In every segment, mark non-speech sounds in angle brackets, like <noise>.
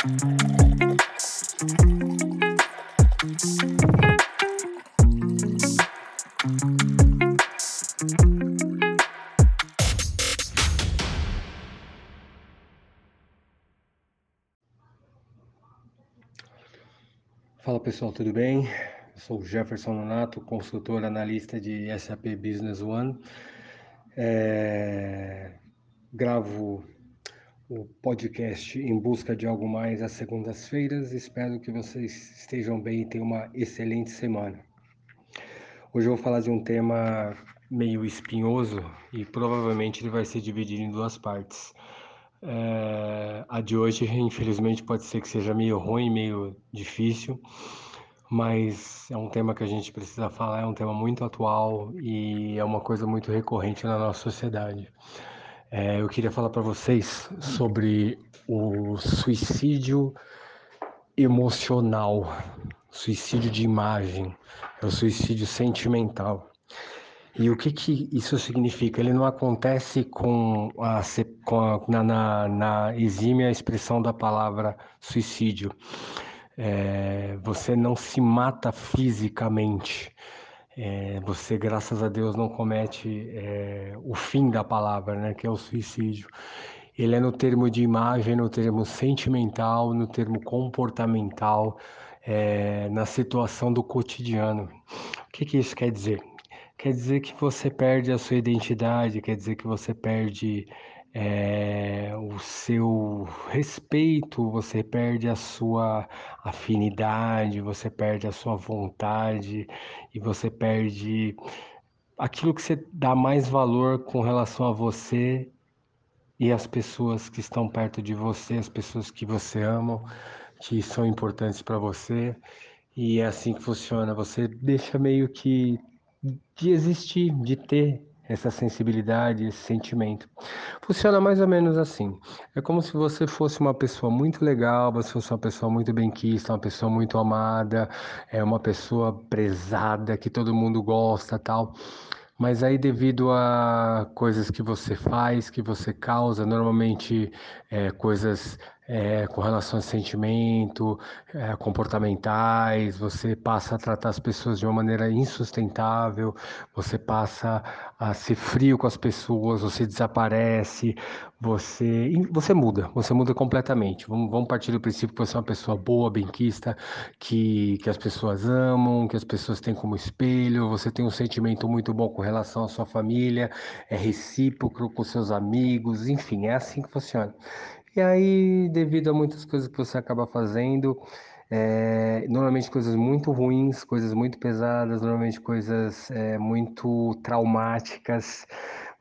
Fala pessoal, tudo bem? Eu sou Jefferson Nonato, consultor analista de SAP Business One. É... Gravo o podcast em busca de algo mais às segundas-feiras. Espero que vocês estejam bem e tenham uma excelente semana. Hoje eu vou falar de um tema meio espinhoso e provavelmente ele vai ser dividido em duas partes. É, a de hoje, infelizmente, pode ser que seja meio ruim, meio difícil, mas é um tema que a gente precisa falar, é um tema muito atual e é uma coisa muito recorrente na nossa sociedade. É, eu queria falar para vocês sobre o suicídio emocional, suicídio de imagem, é o suicídio sentimental. E o que, que isso significa? Ele não acontece com a, com a na, na, na, exímia expressão da palavra suicídio. É, você não se mata fisicamente. É, você, graças a Deus, não comete é, o fim da palavra, né, que é o suicídio. Ele é no termo de imagem, no termo sentimental, no termo comportamental, é, na situação do cotidiano. O que, que isso quer dizer? quer dizer que você perde a sua identidade, quer dizer que você perde é, o seu respeito, você perde a sua afinidade, você perde a sua vontade e você perde aquilo que você dá mais valor com relação a você e as pessoas que estão perto de você, as pessoas que você ama, que são importantes para você. E é assim que funciona. Você deixa meio que de existir, de ter essa sensibilidade, esse sentimento. Funciona mais ou menos assim. É como se você fosse uma pessoa muito legal, você fosse uma pessoa muito benquista, uma pessoa muito amada, é uma pessoa prezada, que todo mundo gosta, tal. Mas aí, devido a coisas que você faz, que você causa, normalmente é, coisas é, com relação a sentimento, é, comportamentais, você passa a tratar as pessoas de uma maneira insustentável, você passa a ser frio com as pessoas, você desaparece, você, você muda, você muda completamente. Vamos, vamos partir do princípio que você é uma pessoa boa, benquista, que, que as pessoas amam, que as pessoas têm como espelho, você tem um sentimento muito bom com relação à sua família, é recíproco com seus amigos, enfim, é assim que funciona. E aí, devido a muitas coisas que você acaba fazendo, é, normalmente coisas muito ruins, coisas muito pesadas, normalmente coisas é, muito traumáticas,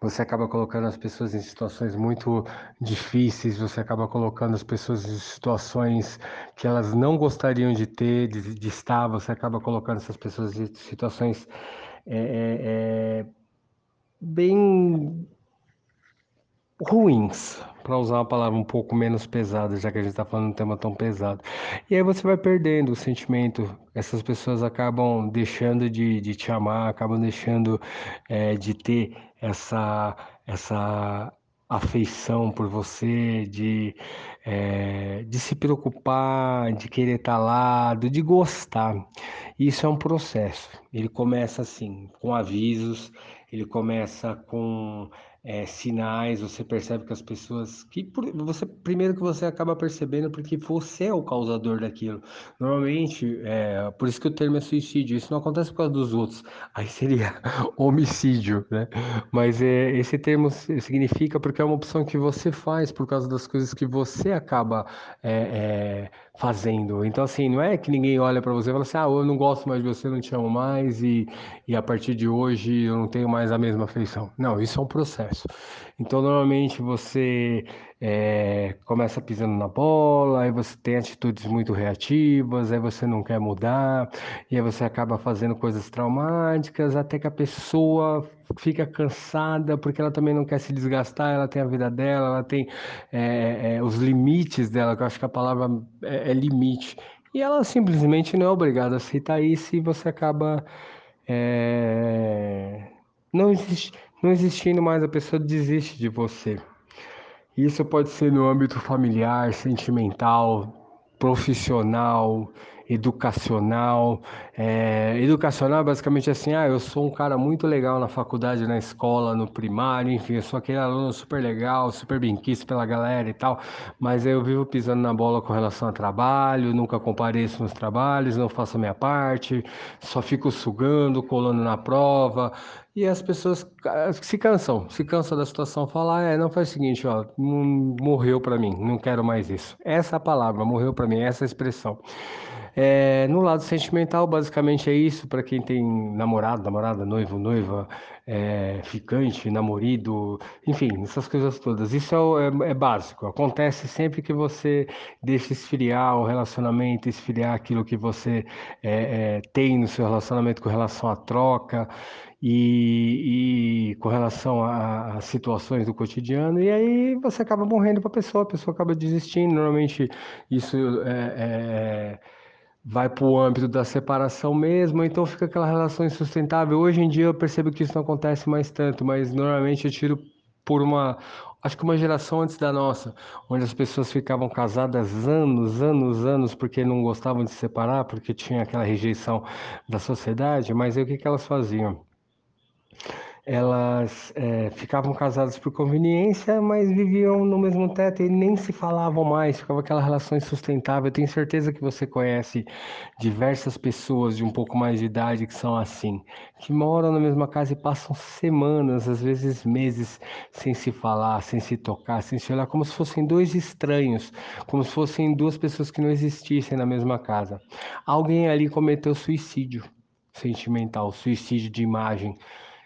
você acaba colocando as pessoas em situações muito difíceis, você acaba colocando as pessoas em situações que elas não gostariam de ter, de, de estar, você acaba colocando essas pessoas em situações é, bem ruins, para usar uma palavra um pouco menos pesada, já que a gente está falando de um tema tão pesado. E aí você vai perdendo o sentimento, essas pessoas acabam deixando de, de te amar, acabam deixando é, de ter essa, essa afeição por você, de, é, de se preocupar, de querer estar tá lá, de gostar. Isso é um processo. Ele começa assim, com avisos, ele começa com é, sinais, você percebe que as pessoas que por, você primeiro que você acaba percebendo porque você é o causador daquilo. Normalmente, é, por isso que o termo é suicídio. Isso não acontece por causa dos outros. Aí seria <laughs> homicídio, né? Mas é, esse termo significa porque é uma opção que você faz por causa das coisas que você acaba é, é fazendo. Então, assim, não é que ninguém olha para você e fala assim, ah, eu não gosto mais de você, não te amo mais e, e a partir de hoje eu não tenho mais a mesma afeição. Não, isso é um processo. Então, normalmente você é, começa pisando na bola, aí você tem atitudes muito reativas, aí você não quer mudar, e aí você acaba fazendo coisas traumáticas, até que a pessoa fica cansada, porque ela também não quer se desgastar, ela tem a vida dela, ela tem é, é, os limites dela, que eu acho que a palavra é, é limite. E ela simplesmente não é obrigada a aceitar isso e você acaba é, não, existe, não existindo mais, a pessoa desiste de você. Isso pode ser no âmbito familiar, sentimental, profissional, educacional. É, educacional basicamente assim, ah, eu sou um cara muito legal na faculdade, na escola, no primário, enfim, eu sou aquele aluno super legal, super bem quisto pela galera e tal, mas eu vivo pisando na bola com relação a trabalho, nunca compareço nos trabalhos, não faço a minha parte, só fico sugando, colando na prova, e as pessoas se cansam, se cansam da situação, falam, ah, é, não faz o seguinte, ó, morreu para mim, não quero mais isso. Essa é palavra, morreu para mim, essa é expressão. É, no lado sentimental, basicamente é isso para quem tem namorado, namorada, noivo, noiva, é, ficante, namorido, enfim, essas coisas todas. Isso é, é, é, básico. Acontece sempre que você deixa esfriar o relacionamento, esfriar aquilo que você é, é, tem no seu relacionamento com relação à troca. E, e, com relação a, situações do cotidiano, e aí você acaba morrendo para a pessoa, a pessoa acaba desistindo. Normalmente isso é, é vai para o âmbito da separação mesmo, então fica aquela relação insustentável. Hoje em dia eu percebo que isso não acontece mais tanto, mas normalmente eu tiro por uma, acho que uma geração antes da nossa, onde as pessoas ficavam casadas anos, anos, anos, porque não gostavam de se separar, porque tinha aquela rejeição da sociedade, mas aí o que, que elas faziam? Elas é, ficavam casadas por conveniência, mas viviam no mesmo teto e nem se falavam mais, ficava aquela relação insustentável. Eu tenho certeza que você conhece diversas pessoas de um pouco mais de idade que são assim, que moram na mesma casa e passam semanas, às vezes meses, sem se falar, sem se tocar, sem se olhar, como se fossem dois estranhos, como se fossem duas pessoas que não existissem na mesma casa. Alguém ali cometeu suicídio sentimental, suicídio de imagem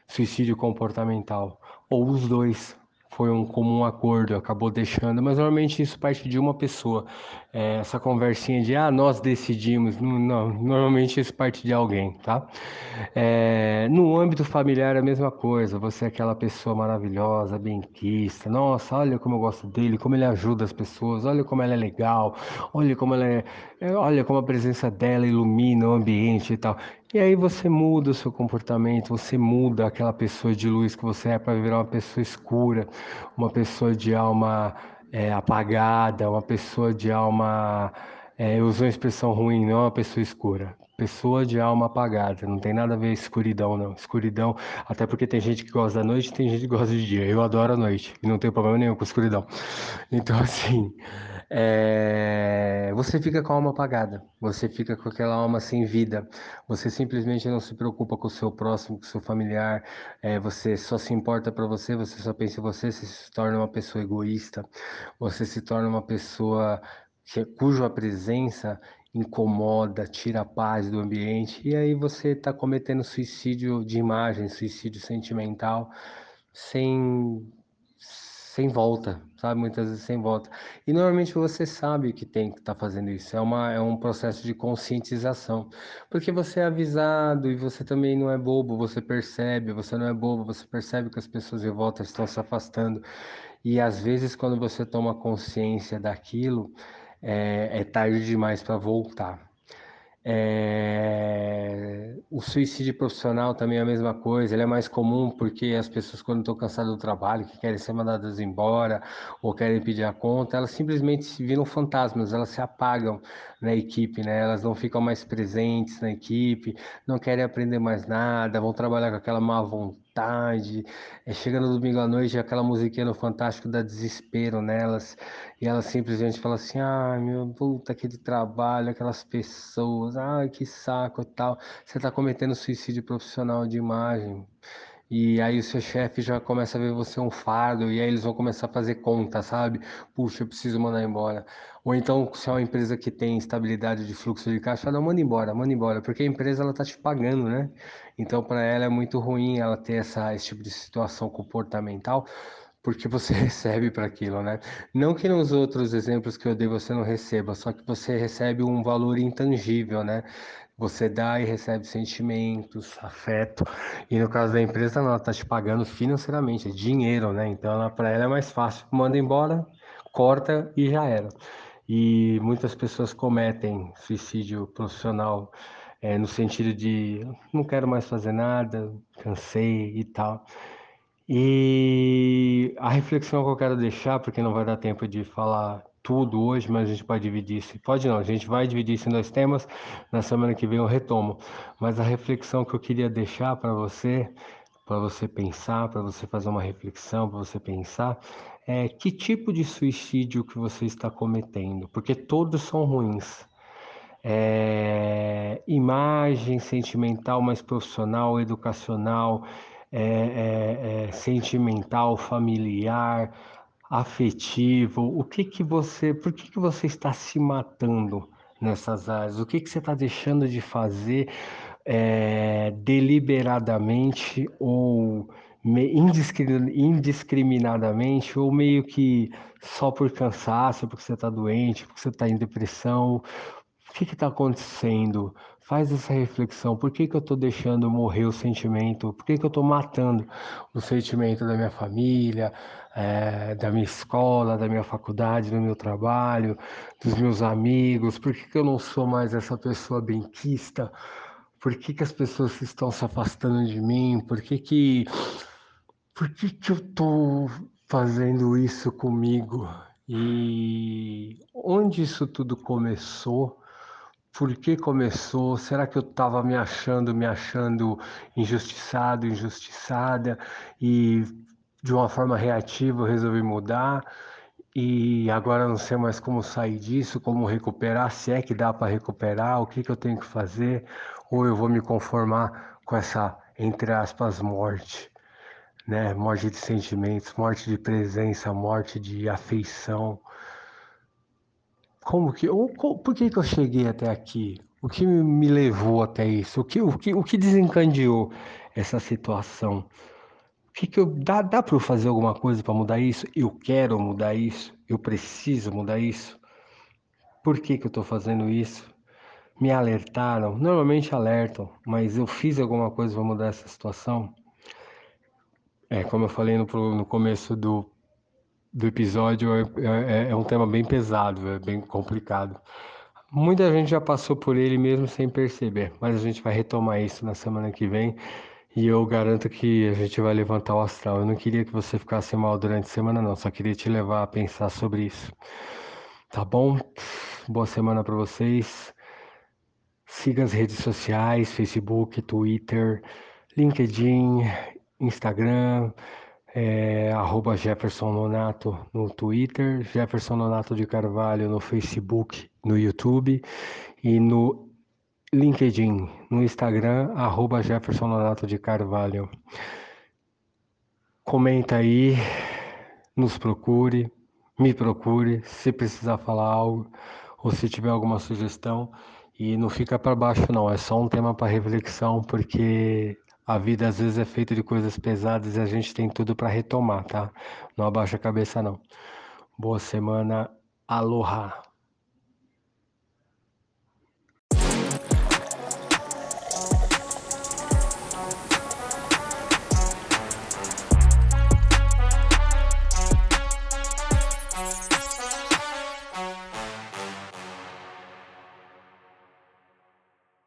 suicídio comportamental, ou os dois. Foi um comum acordo, acabou deixando, mas normalmente isso parte de uma pessoa. É, essa conversinha de ah, nós decidimos, não, normalmente isso parte de alguém, tá? É, no âmbito familiar a mesma coisa, você é aquela pessoa maravilhosa, benquista, nossa, olha como eu gosto dele, como ele ajuda as pessoas, olha como ela é legal, olha como ela é olha como a presença dela ilumina o ambiente e tal. E aí você muda o seu comportamento, você muda aquela pessoa de luz que você é para virar uma pessoa escura, uma pessoa de alma é, apagada, uma pessoa de alma. É, eu uso uma expressão ruim, não é uma pessoa escura. Pessoa de alma apagada, não tem nada a ver escuridão, não. Escuridão, até porque tem gente que gosta da noite tem gente que gosta de dia. Eu adoro a noite e não tenho problema nenhum com escuridão. <laughs> Então, assim é, você fica com a alma apagada, você fica com aquela alma sem vida, você simplesmente não se preocupa com o seu próximo, com o seu familiar, é, você só se importa para você, você só pensa em você, você se torna uma pessoa egoísta, você se torna uma pessoa que, cuja presença incomoda, tira a paz do ambiente, e aí você está cometendo suicídio de imagem, suicídio sentimental, sem sem volta, sabe? Muitas vezes sem volta. E normalmente você sabe que tem que estar tá fazendo isso. É, uma, é um processo de conscientização. Porque você é avisado e você também não é bobo, você percebe, você não é bobo, você percebe que as pessoas em volta estão se afastando. E às vezes, quando você toma consciência daquilo, é, é tarde demais para voltar. É... O suicídio profissional também é a mesma coisa, ele é mais comum porque as pessoas, quando estão cansadas do trabalho, que querem ser mandadas embora ou querem pedir a conta, elas simplesmente se viram fantasmas, elas se apagam na equipe, né? Elas não ficam mais presentes na equipe, não querem aprender mais nada, vão trabalhar com aquela má vontade. É, chega no domingo à noite, aquela musiquinha no Fantástico dá desespero nelas. E ela simplesmente fala assim: ai, meu, puta, aquele trabalho, aquelas pessoas, ai, que saco e tal. Você está cometendo suicídio profissional de imagem. E aí o seu chefe já começa a ver você um fardo, e aí eles vão começar a fazer conta, sabe? Puxa, eu preciso mandar embora. Ou então, se é uma empresa que tem estabilidade de fluxo de caixa, não, manda embora, manda embora, porque a empresa ela tá te pagando, né? Então, para ela é muito ruim ela ter essa, esse tipo de situação comportamental, porque você <laughs> recebe para aquilo, né? Não que nos outros exemplos que eu dei você não receba, só que você recebe um valor intangível, né? Você dá e recebe sentimentos, afeto. E no caso da empresa, não, ela está te pagando financeiramente, é dinheiro, né? Então, para ela é mais fácil. Manda embora, corta e já era. E muitas pessoas cometem suicídio profissional é, no sentido de não quero mais fazer nada, cansei e tal. E a reflexão que eu quero deixar, porque não vai dar tempo de falar tudo hoje, mas a gente pode dividir isso. Pode não, a gente vai dividir isso em dois temas. Na semana que vem eu retomo. Mas a reflexão que eu queria deixar para você, para você pensar, para você fazer uma reflexão, para você pensar, é que tipo de suicídio que você está cometendo, porque todos são ruins. É, imagem sentimental mais profissional, educacional, é, é, é sentimental, familiar, afetivo, o que que você, por que que você está se matando nessas áreas? O que que você está deixando de fazer é, deliberadamente ou indiscriminadamente ou meio que só por cansaço, porque você está doente, porque você está em depressão? O que está acontecendo? Faz essa reflexão. Por que, que eu estou deixando morrer o sentimento? Por que, que eu estou matando o sentimento da minha família, é, da minha escola, da minha faculdade, do meu trabalho, dos meus amigos? Por que, que eu não sou mais essa pessoa benquista? Por que, que as pessoas estão se afastando de mim? Por que, que, por que, que eu estou fazendo isso comigo? E onde isso tudo começou? Por que começou? Será que eu estava me achando, me achando injustiçado, injustiçada e de uma forma reativa eu resolvi mudar e agora não sei mais como sair disso, como recuperar, se é que dá para recuperar, o que, que eu tenho que fazer, ou eu vou me conformar com essa, entre aspas, morte, né? Morte de sentimentos, morte de presença, morte de afeição. Como que, ou, por que, que eu cheguei até aqui? O que me levou até isso? O que, o que, o que desencadeou essa situação? O que, que eu dá, dá para eu fazer alguma coisa para mudar isso? Eu quero mudar isso? Eu preciso mudar isso? Por que, que eu estou fazendo isso? Me alertaram? Normalmente alertam, mas eu fiz alguma coisa para mudar essa situação? É, como eu falei no, no começo do do episódio é, é, é, um tema bem pesado, é bem complicado. Muita gente já passou por ele mesmo sem perceber, mas a gente vai retomar isso na semana que vem e eu garanto que a gente vai levantar o astral. Eu não queria que você ficasse mal durante a semana, não, só queria te levar a pensar sobre isso. Tá bom? Boa semana para vocês. Siga as redes sociais: Facebook, Twitter, LinkedIn, Instagram é, arroba Jefferson Nonato no Twitter, Jefferson Nonato de Carvalho no Facebook, no YouTube e no LinkedIn, no Instagram, arroba Jefferson Nonato de Carvalho. Comenta aí, nos procure, me procure, se precisar falar algo ou se tiver alguma sugestão. E não fica para baixo não, é só um tema para reflexão, porque a vida às vezes é feita de coisas pesadas e a gente tem tudo para retomar, tá? Não abaixa a cabeça não. Boa semana, aloha!